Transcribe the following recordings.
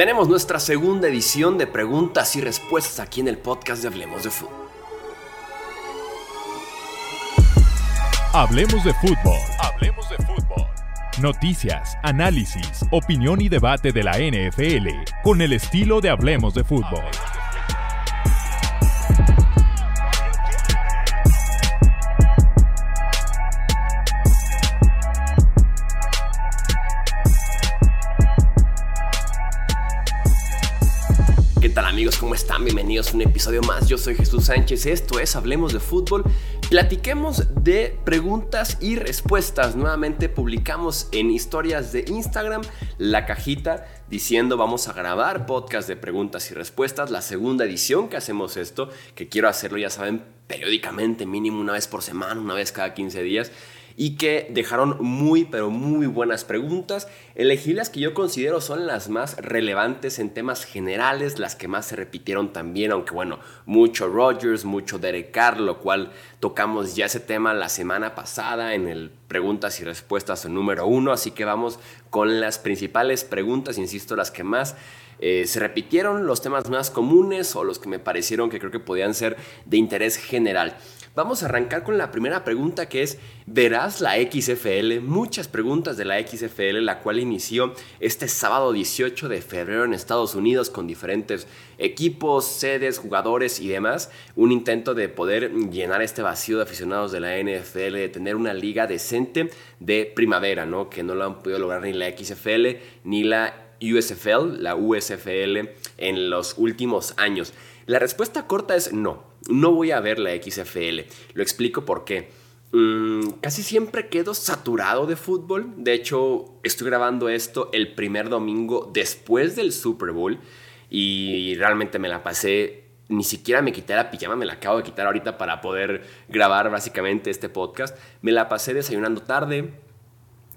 Tenemos nuestra segunda edición de preguntas y respuestas aquí en el podcast de Hablemos de Fútbol. Hablemos de fútbol. Hablemos de fútbol. Noticias, análisis, opinión y debate de la NFL con el estilo de Hablemos de fútbol. Amigos? ¿Cómo están? Bienvenidos a un episodio más. Yo soy Jesús Sánchez. Esto es Hablemos de Fútbol. Platiquemos de preguntas y respuestas. Nuevamente publicamos en historias de Instagram la cajita diciendo vamos a grabar podcast de preguntas y respuestas. La segunda edición que hacemos esto, que quiero hacerlo, ya saben, periódicamente, mínimo una vez por semana, una vez cada 15 días y que dejaron muy pero muy buenas preguntas. Elegí las que yo considero son las más relevantes en temas generales, las que más se repitieron también, aunque bueno, mucho Rogers, mucho Derek Carr, lo cual tocamos ya ese tema la semana pasada en el preguntas y respuestas número uno, así que vamos con las principales preguntas, insisto, las que más eh, se repitieron, los temas más comunes o los que me parecieron que creo que podían ser de interés general. Vamos a arrancar con la primera pregunta que es, ¿verás la XFL? Muchas preguntas de la XFL, la cual inició este sábado 18 de febrero en Estados Unidos con diferentes equipos, sedes, jugadores y demás. Un intento de poder llenar este vacío de aficionados de la NFL, de tener una liga decente de primavera, ¿no? Que no lo han podido lograr ni la XFL ni la USFL, la USFL, en los últimos años. La respuesta corta es no no voy a ver la XFL. Lo explico por qué. Mm, casi siempre quedo saturado de fútbol. De hecho, estoy grabando esto el primer domingo después del Super Bowl y realmente me la pasé. Ni siquiera me quité la pijama, me la acabo de quitar ahorita para poder grabar básicamente este podcast. Me la pasé desayunando tarde,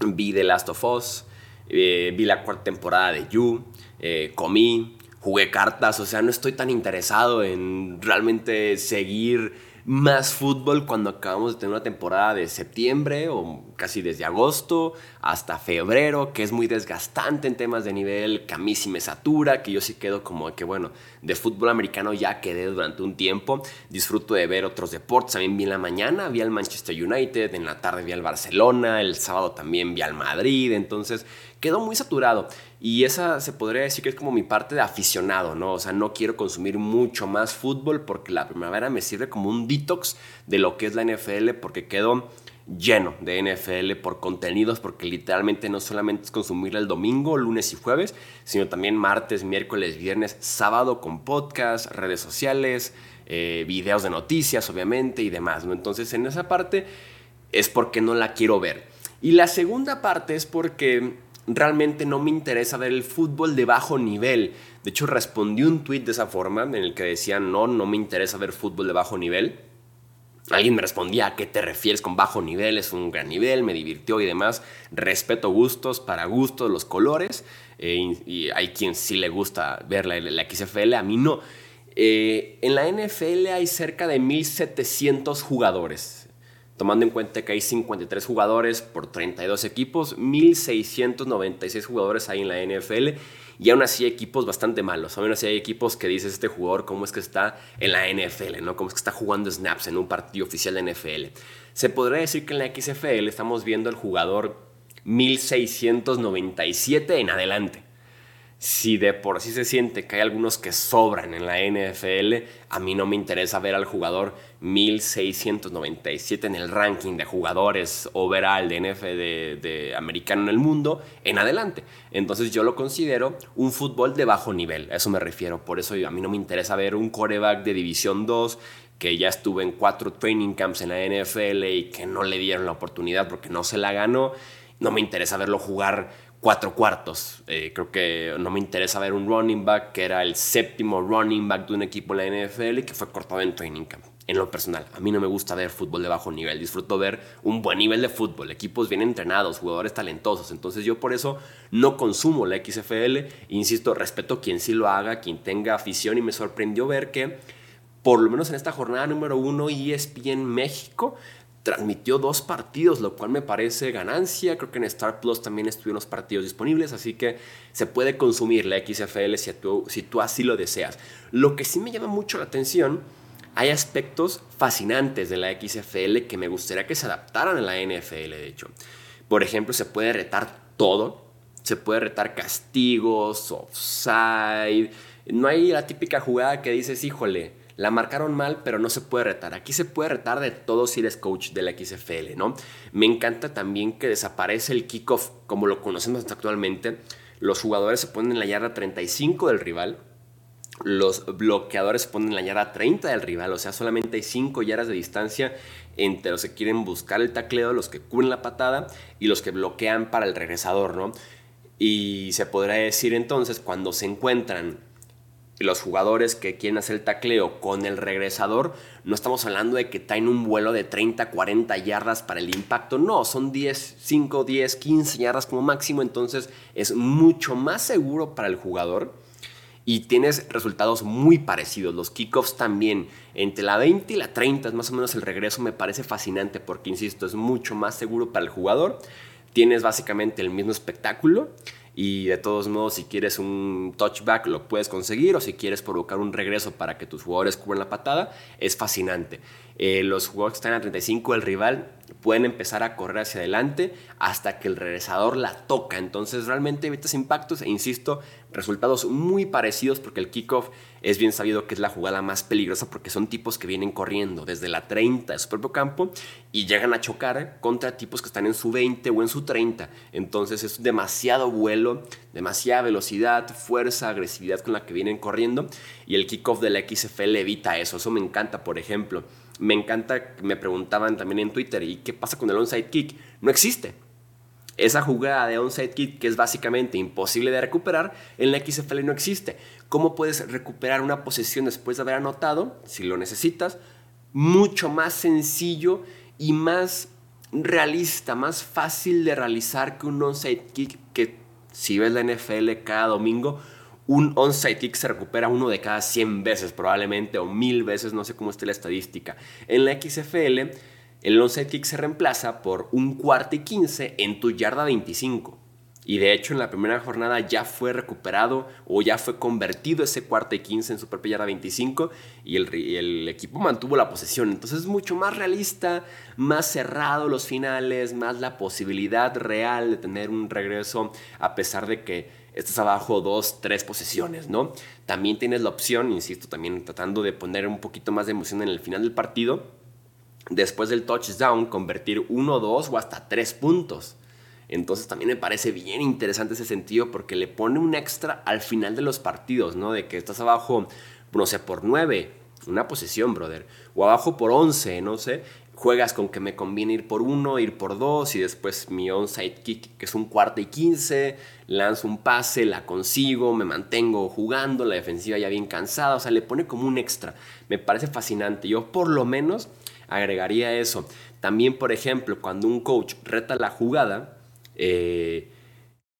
vi The Last of Us, eh, vi la cuarta temporada de You, eh, comí, jugué cartas, o sea, no estoy tan interesado en realmente seguir más fútbol cuando acabamos de tener una temporada de septiembre o casi desde agosto hasta febrero, que es muy desgastante en temas de nivel, que a mí sí me satura, que yo sí quedo como que, bueno, de fútbol americano ya quedé durante un tiempo, disfruto de ver otros deportes, también vi en la mañana, vi al Manchester United, en la tarde vi al Barcelona, el sábado también vi al Madrid, entonces quedó muy saturado. Y esa se podría decir que es como mi parte de aficionado, ¿no? O sea, no quiero consumir mucho más fútbol porque la primavera me sirve como un detox de lo que es la NFL porque quedo lleno de NFL por contenidos, porque literalmente no solamente es consumir el domingo, lunes y jueves, sino también martes, miércoles, viernes, sábado con podcast, redes sociales, eh, videos de noticias, obviamente, y demás, ¿no? Entonces, en esa parte es porque no la quiero ver. Y la segunda parte es porque realmente no me interesa ver el fútbol de bajo nivel. De hecho, respondí un tweet de esa forma en el que decía, no, no me interesa ver fútbol de bajo nivel. Alguien me respondía, ¿a qué te refieres con bajo nivel? Es un gran nivel, me divirtió y demás. Respeto gustos, para gustos, los colores. Eh, y, hay quien sí le gusta ver la, la XFL, a mí no. Eh, en la NFL hay cerca de 1.700 jugadores tomando en cuenta que hay 53 jugadores por 32 equipos, 1696 jugadores hay en la NFL y aún así equipos bastante malos. Aún así hay equipos que dices este jugador cómo es que está en la NFL, ¿no? Cómo es que está jugando snaps en un partido oficial de NFL. Se podría decir que en la XFL estamos viendo el jugador 1697 en adelante si de por sí se siente que hay algunos que sobran en la NFL, a mí no me interesa ver al jugador 1697 en el ranking de jugadores overall de NFL de, americano en el mundo en adelante. Entonces yo lo considero un fútbol de bajo nivel, a eso me refiero. Por eso a mí no me interesa ver un coreback de División 2 que ya estuvo en cuatro training camps en la NFL y que no le dieron la oportunidad porque no se la ganó. No me interesa verlo jugar cuatro cuartos. Eh, creo que no me interesa ver un running back que era el séptimo running back de un equipo en la NFL y que fue cortado en training camp. En lo personal, a mí no me gusta ver fútbol de bajo nivel, disfruto ver un buen nivel de fútbol, equipos bien entrenados, jugadores talentosos, entonces yo por eso no consumo la XFL, insisto, respeto quien sí lo haga, quien tenga afición y me sorprendió ver que por lo menos en esta jornada número uno ESPN México transmitió dos partidos, lo cual me parece ganancia. Creo que en Star Plus también estuvieron los partidos disponibles, así que se puede consumir la XFL si tú, si tú así lo deseas. Lo que sí me llama mucho la atención, hay aspectos fascinantes de la XFL que me gustaría que se adaptaran a la NFL, de hecho. Por ejemplo, se puede retar todo, se puede retar castigos, offside. No hay la típica jugada que dices, híjole, la marcaron mal, pero no se puede retar. Aquí se puede retar de todo si eres coach de la XFL, ¿no? Me encanta también que desaparece el kickoff como lo conocemos actualmente. Los jugadores se ponen en la yarda 35 del rival. Los bloqueadores se ponen en la yarda 30 del rival. O sea, solamente hay 5 yardas de distancia entre los que quieren buscar el tacleo, los que cubren la patada y los que bloquean para el regresador, ¿no? Y se podrá decir entonces, cuando se encuentran los jugadores que quieren hacer el tacleo con el regresador, no estamos hablando de que traen un vuelo de 30, 40 yardas para el impacto, no, son 10, 5, 10, 15 yardas como máximo, entonces es mucho más seguro para el jugador y tienes resultados muy parecidos. Los kickoffs también, entre la 20 y la 30 es más o menos el regreso, me parece fascinante porque, insisto, es mucho más seguro para el jugador. Tienes básicamente el mismo espectáculo y de todos modos, si quieres un touchback, lo puedes conseguir. O si quieres provocar un regreso para que tus jugadores cubran la patada, es fascinante. Eh, los jugadores que están a 35 del rival pueden empezar a correr hacia adelante hasta que el regresador la toca. Entonces realmente evitas impactos e insisto, resultados muy parecidos porque el kickoff es bien sabido que es la jugada más peligrosa porque son tipos que vienen corriendo desde la 30 de su propio campo y llegan a chocar contra tipos que están en su 20 o en su 30. Entonces es demasiado vuelo, demasiada velocidad, fuerza, agresividad con la que vienen corriendo y el kickoff de la XFL evita eso. Eso me encanta, por ejemplo. Me encanta, me preguntaban también en Twitter, ¿y qué pasa con el onside kick? No existe. Esa jugada de onside kick que es básicamente imposible de recuperar, en la XFL no existe. ¿Cómo puedes recuperar una posesión después de haber anotado, si lo necesitas? Mucho más sencillo y más realista, más fácil de realizar que un onside kick que si ves la NFL cada domingo, un onside kick se recupera uno de cada 100 veces probablemente o mil veces, no sé cómo esté la estadística. En la XFL, el onside kick se reemplaza por un cuarto y 15 en tu yarda 25. Y de hecho en la primera jornada ya fue recuperado o ya fue convertido ese cuarto y 15 en su propia yarda 25 y el, el, equipo mantuvo la posesión. Entonces es mucho más realista, más cerrado los finales, más la posibilidad real de tener un regreso a pesar de que estás abajo dos, tres posiciones, ¿no? También tienes la opción, insisto, también tratando de poner un poquito más de emoción en el final del partido, después del touchdown, convertir uno, dos o hasta tres puntos. Entonces también me parece bien interesante ese sentido porque le pone un extra al final de los partidos, ¿no? De que estás abajo, no sé, por nueve, una posición, brother, o abajo por once, no sé, juegas con que me conviene ir por uno, ir por dos y después mi onside kick que es un cuarto y quince, lanzo un pase, la consigo, me mantengo jugando, la defensiva ya bien cansada, o sea, le pone como un extra. Me parece fascinante. Yo por lo menos agregaría eso. También, por ejemplo, cuando un coach reta la jugada, eh,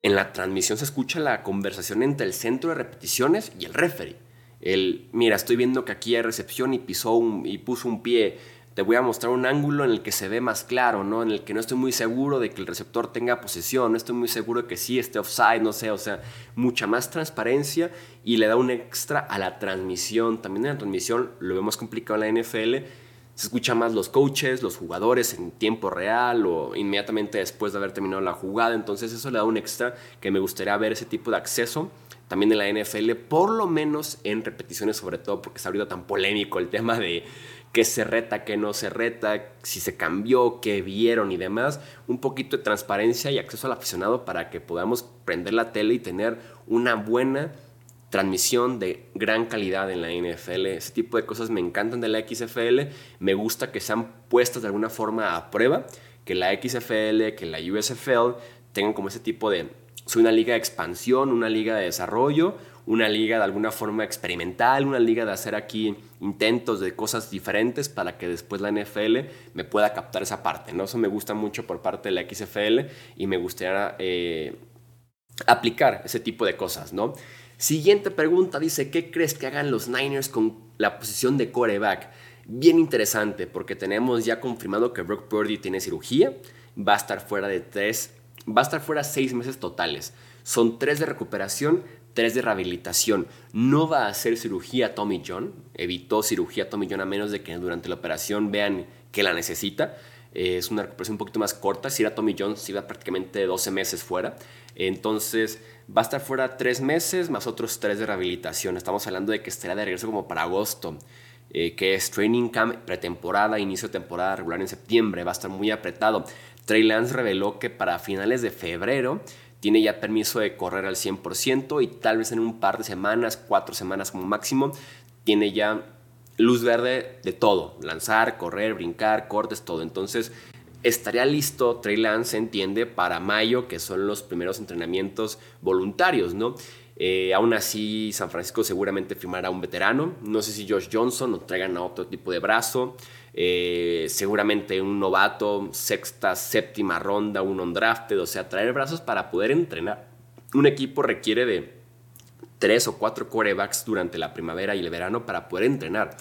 en la transmisión se escucha la conversación entre el centro de repeticiones y el referee. El, mira, estoy viendo que aquí hay recepción y pisó y puso un pie te voy a mostrar un ángulo en el que se ve más claro, ¿no? En el que no estoy muy seguro de que el receptor tenga posesión, no estoy muy seguro de que sí esté offside, no sé, o sea, mucha más transparencia y le da un extra a la transmisión. También en la transmisión lo vemos complicado en la NFL, se escucha más los coaches, los jugadores en tiempo real o inmediatamente después de haber terminado la jugada, entonces eso le da un extra que me gustaría ver ese tipo de acceso también en la NFL, por lo menos en repeticiones sobre todo, porque está ahorita tan polémico el tema de qué se reta, qué no se reta, si se cambió, qué vieron y demás, un poquito de transparencia y acceso al aficionado para que podamos prender la tele y tener una buena transmisión de gran calidad en la NFL. Ese tipo de cosas me encantan de la XFL, me gusta que sean puestas de alguna forma a prueba, que la XFL, que la USFL tengan como ese tipo de... Soy una liga de expansión, una liga de desarrollo, una liga de alguna forma experimental, una liga de hacer aquí intentos de cosas diferentes para que después la NFL me pueda captar esa parte. ¿no? Eso me gusta mucho por parte de la XFL y me gustaría eh, aplicar ese tipo de cosas. ¿no? Siguiente pregunta dice, ¿qué crees que hagan los Niners con la posición de coreback? bien interesante porque tenemos ya confirmado que Brock Purdy tiene cirugía, va a estar fuera de tres, va a estar fuera seis meses totales. Son tres de recuperación, tres de rehabilitación. No va a hacer cirugía Tommy John, evitó cirugía Tommy John a menos de que durante la operación vean que la necesita. Eh, es una recuperación un poquito más corta. Si era Tommy John, se iba prácticamente 12 meses fuera. Entonces va a estar fuera tres meses más otros tres de rehabilitación. Estamos hablando de que estaría de regreso como para agosto. Eh, que es Training Camp, pretemporada, inicio de temporada regular en septiembre, va a estar muy apretado. Trey Lance reveló que para finales de febrero tiene ya permiso de correr al 100% y tal vez en un par de semanas, cuatro semanas como máximo, tiene ya luz verde de todo, lanzar, correr, brincar, cortes, todo. Entonces estaría listo, Trey Lance entiende, para mayo, que son los primeros entrenamientos voluntarios, ¿no? Eh, aún así, San Francisco seguramente firmará un veterano. No sé si Josh Johnson o traigan a otro tipo de brazo. Eh, seguramente un novato, sexta, séptima ronda, un undrafted. O sea, traer brazos para poder entrenar. Un equipo requiere de tres o cuatro corebacks durante la primavera y el verano para poder entrenar.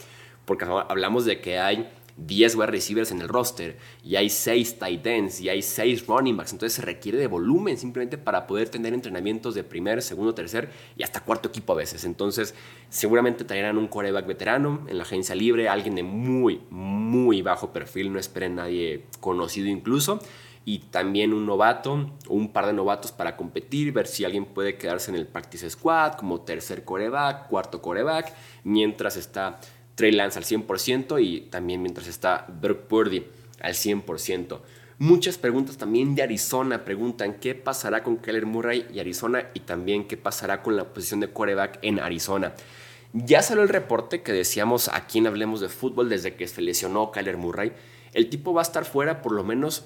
Porque hablamos de que hay 10 wide receivers en el roster y hay 6 tight ends y hay 6 running backs. Entonces se requiere de volumen simplemente para poder tener entrenamientos de primer, segundo, tercer y hasta cuarto equipo a veces. Entonces seguramente traerán un coreback veterano en la agencia libre, alguien de muy, muy bajo perfil, no esperen nadie conocido incluso. Y también un novato, un par de novatos para competir, ver si alguien puede quedarse en el practice squad como tercer coreback, cuarto coreback, mientras está Trey Lance al 100% y también mientras está Brock Purdy al 100%. Muchas preguntas también de Arizona preguntan qué pasará con Keller Murray y Arizona y también qué pasará con la posición de quarterback en Arizona. Ya salió el reporte que decíamos aquí en Hablemos de Fútbol desde que se lesionó Kyler Murray. El tipo va a estar fuera por lo menos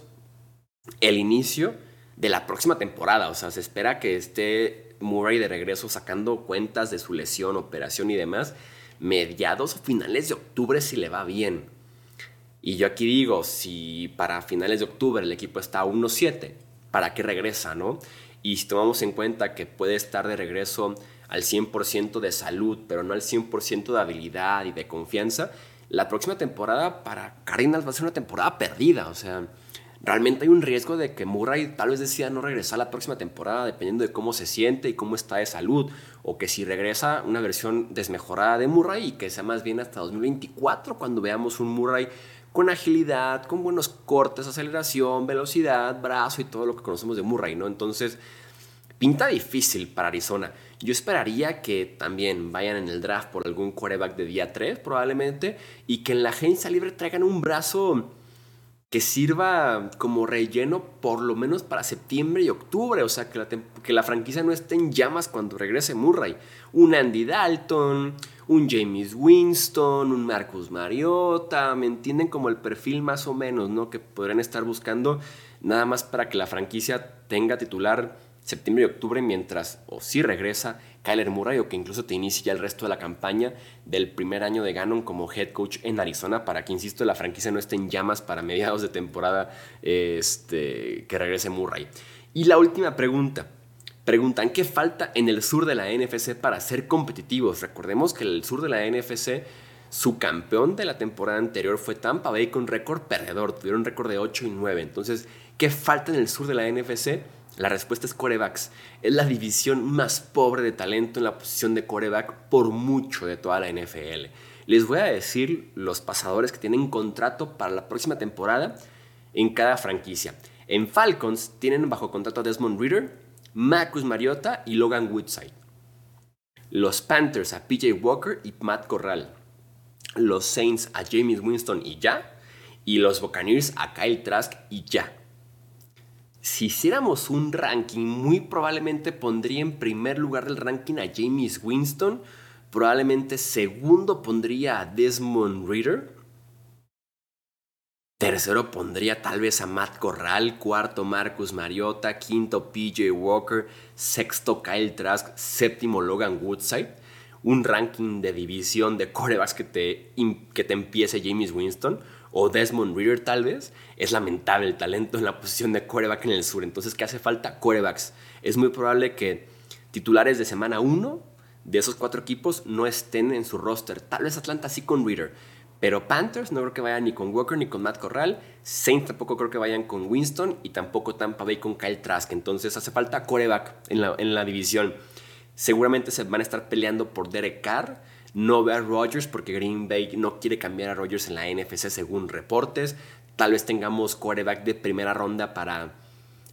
el inicio de la próxima temporada. O sea, se espera que esté Murray de regreso sacando cuentas de su lesión, operación y demás mediados o finales de octubre si le va bien. Y yo aquí digo, si para finales de octubre el equipo está a 1-7, ¿para qué regresa, no? Y si tomamos en cuenta que puede estar de regreso al 100% de salud, pero no al 100% de habilidad y de confianza, la próxima temporada para Cardinals va a ser una temporada perdida. O sea, realmente hay un riesgo de que Murray tal vez decida no regresar la próxima temporada dependiendo de cómo se siente y cómo está de salud, o que si regresa una versión desmejorada de Murray y que sea más bien hasta 2024 cuando veamos un Murray con agilidad, con buenos cortes, aceleración, velocidad, brazo y todo lo que conocemos de Murray, ¿no? Entonces, pinta difícil para Arizona. Yo esperaría que también vayan en el draft por algún quarterback de día 3 probablemente y que en la agencia libre traigan un brazo que sirva como relleno por lo menos para septiembre y octubre, o sea, que la, que la franquicia no esté en llamas cuando regrese Murray. Un Andy Dalton, un James Winston, un Marcus Mariota, ¿me entienden? Como el perfil más o menos, ¿no? Que podrían estar buscando nada más para que la franquicia tenga titular septiembre y octubre mientras, o si regresa, Kyler Murray o que incluso te inicie ya el resto de la campaña del primer año de Gannon como head coach en Arizona para que, insisto, la franquicia no esté en llamas para mediados de temporada este, que regrese Murray. Y la última pregunta. Preguntan qué falta en el sur de la NFC para ser competitivos. Recordemos que el sur de la NFC, su campeón de la temporada anterior fue Tampa Bay con récord perdedor. Tuvieron récord de 8 y 9. Entonces, ¿qué falta en el sur de la NFC? La respuesta es corebacks. Es la división más pobre de talento en la posición de coreback por mucho de toda la NFL. Les voy a decir los pasadores que tienen contrato para la próxima temporada en cada franquicia. En Falcons tienen bajo contrato a Desmond Reader, Marcus Mariota y Logan Woodside. Los Panthers a PJ Walker y Matt Corral. Los Saints a James Winston y ya. Y los Buccaneers a Kyle Trask y ya si hiciéramos un ranking, muy probablemente pondría en primer lugar del ranking a James Winston. Probablemente segundo pondría a Desmond Reader. Tercero pondría tal vez a Matt Corral. Cuarto Marcus Mariota. Quinto PJ Walker. Sexto Kyle Trask. Séptimo Logan Woodside. Un ranking de división de corebacks que que te empiece James Winston o Desmond Reader tal vez, es lamentable el talento en la posición de coreback en el sur. Entonces, ¿qué hace falta? Corebacks. Es muy probable que titulares de semana 1 de esos cuatro equipos no estén en su roster. Tal vez Atlanta sí con Reader, Pero Panthers no creo que vayan ni con Walker ni con Matt Corral. Saints tampoco creo que vayan con Winston y tampoco Tampa Bay con Kyle Trask. Entonces hace falta coreback en la, en la división. Seguramente se van a estar peleando por Derek Carr. No veo a Rodgers porque Green Bay no quiere cambiar a Rodgers en la NFC según reportes. Tal vez tengamos coreback de primera ronda para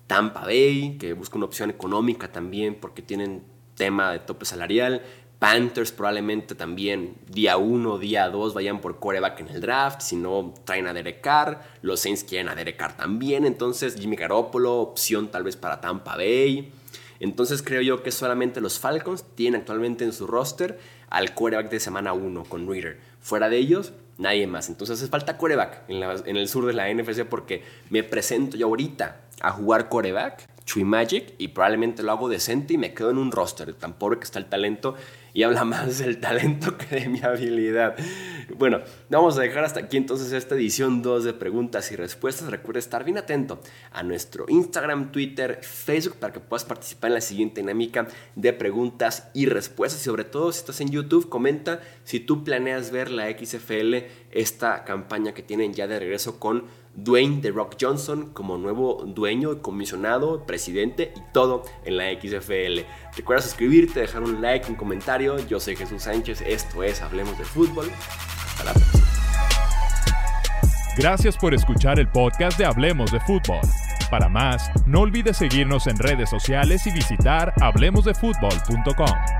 Tampa Bay, que busca una opción económica también porque tienen tema de tope salarial. Panthers probablemente también día 1, día 2 vayan por coreback en el draft. Si no, traen a Derek Carr. Los Saints quieren a Derek Carr también. Entonces, Jimmy Garoppolo, opción tal vez para Tampa Bay. Entonces, creo yo que solamente los Falcons tienen actualmente en su roster al coreback de semana 1 con Reader. Fuera de ellos, nadie más. Entonces, hace falta coreback en, en el sur de la NFC porque me presento yo ahorita a jugar coreback Chui Magic y probablemente lo hago decente y me quedo en un roster. Tan pobre que está el talento y habla más del talento que de mi habilidad. Bueno, vamos a dejar hasta aquí entonces esta edición 2 de preguntas y respuestas. Recuerda estar bien atento a nuestro Instagram, Twitter, Facebook para que puedas participar en la siguiente dinámica de preguntas y respuestas. Y sobre todo si estás en YouTube, comenta si tú planeas ver la XFL, esta campaña que tienen ya de regreso con Dwayne The Rock Johnson como nuevo dueño, comisionado, presidente y todo en la XFL. Recuerda suscribirte, dejar un like, un comentario. Yo soy Jesús Sánchez, esto es Hablemos de Fútbol. Hasta. Gracias por escuchar el podcast de Hablemos de Fútbol. Para más, no olvides seguirnos en redes sociales y visitar hablemosdefutbol.com.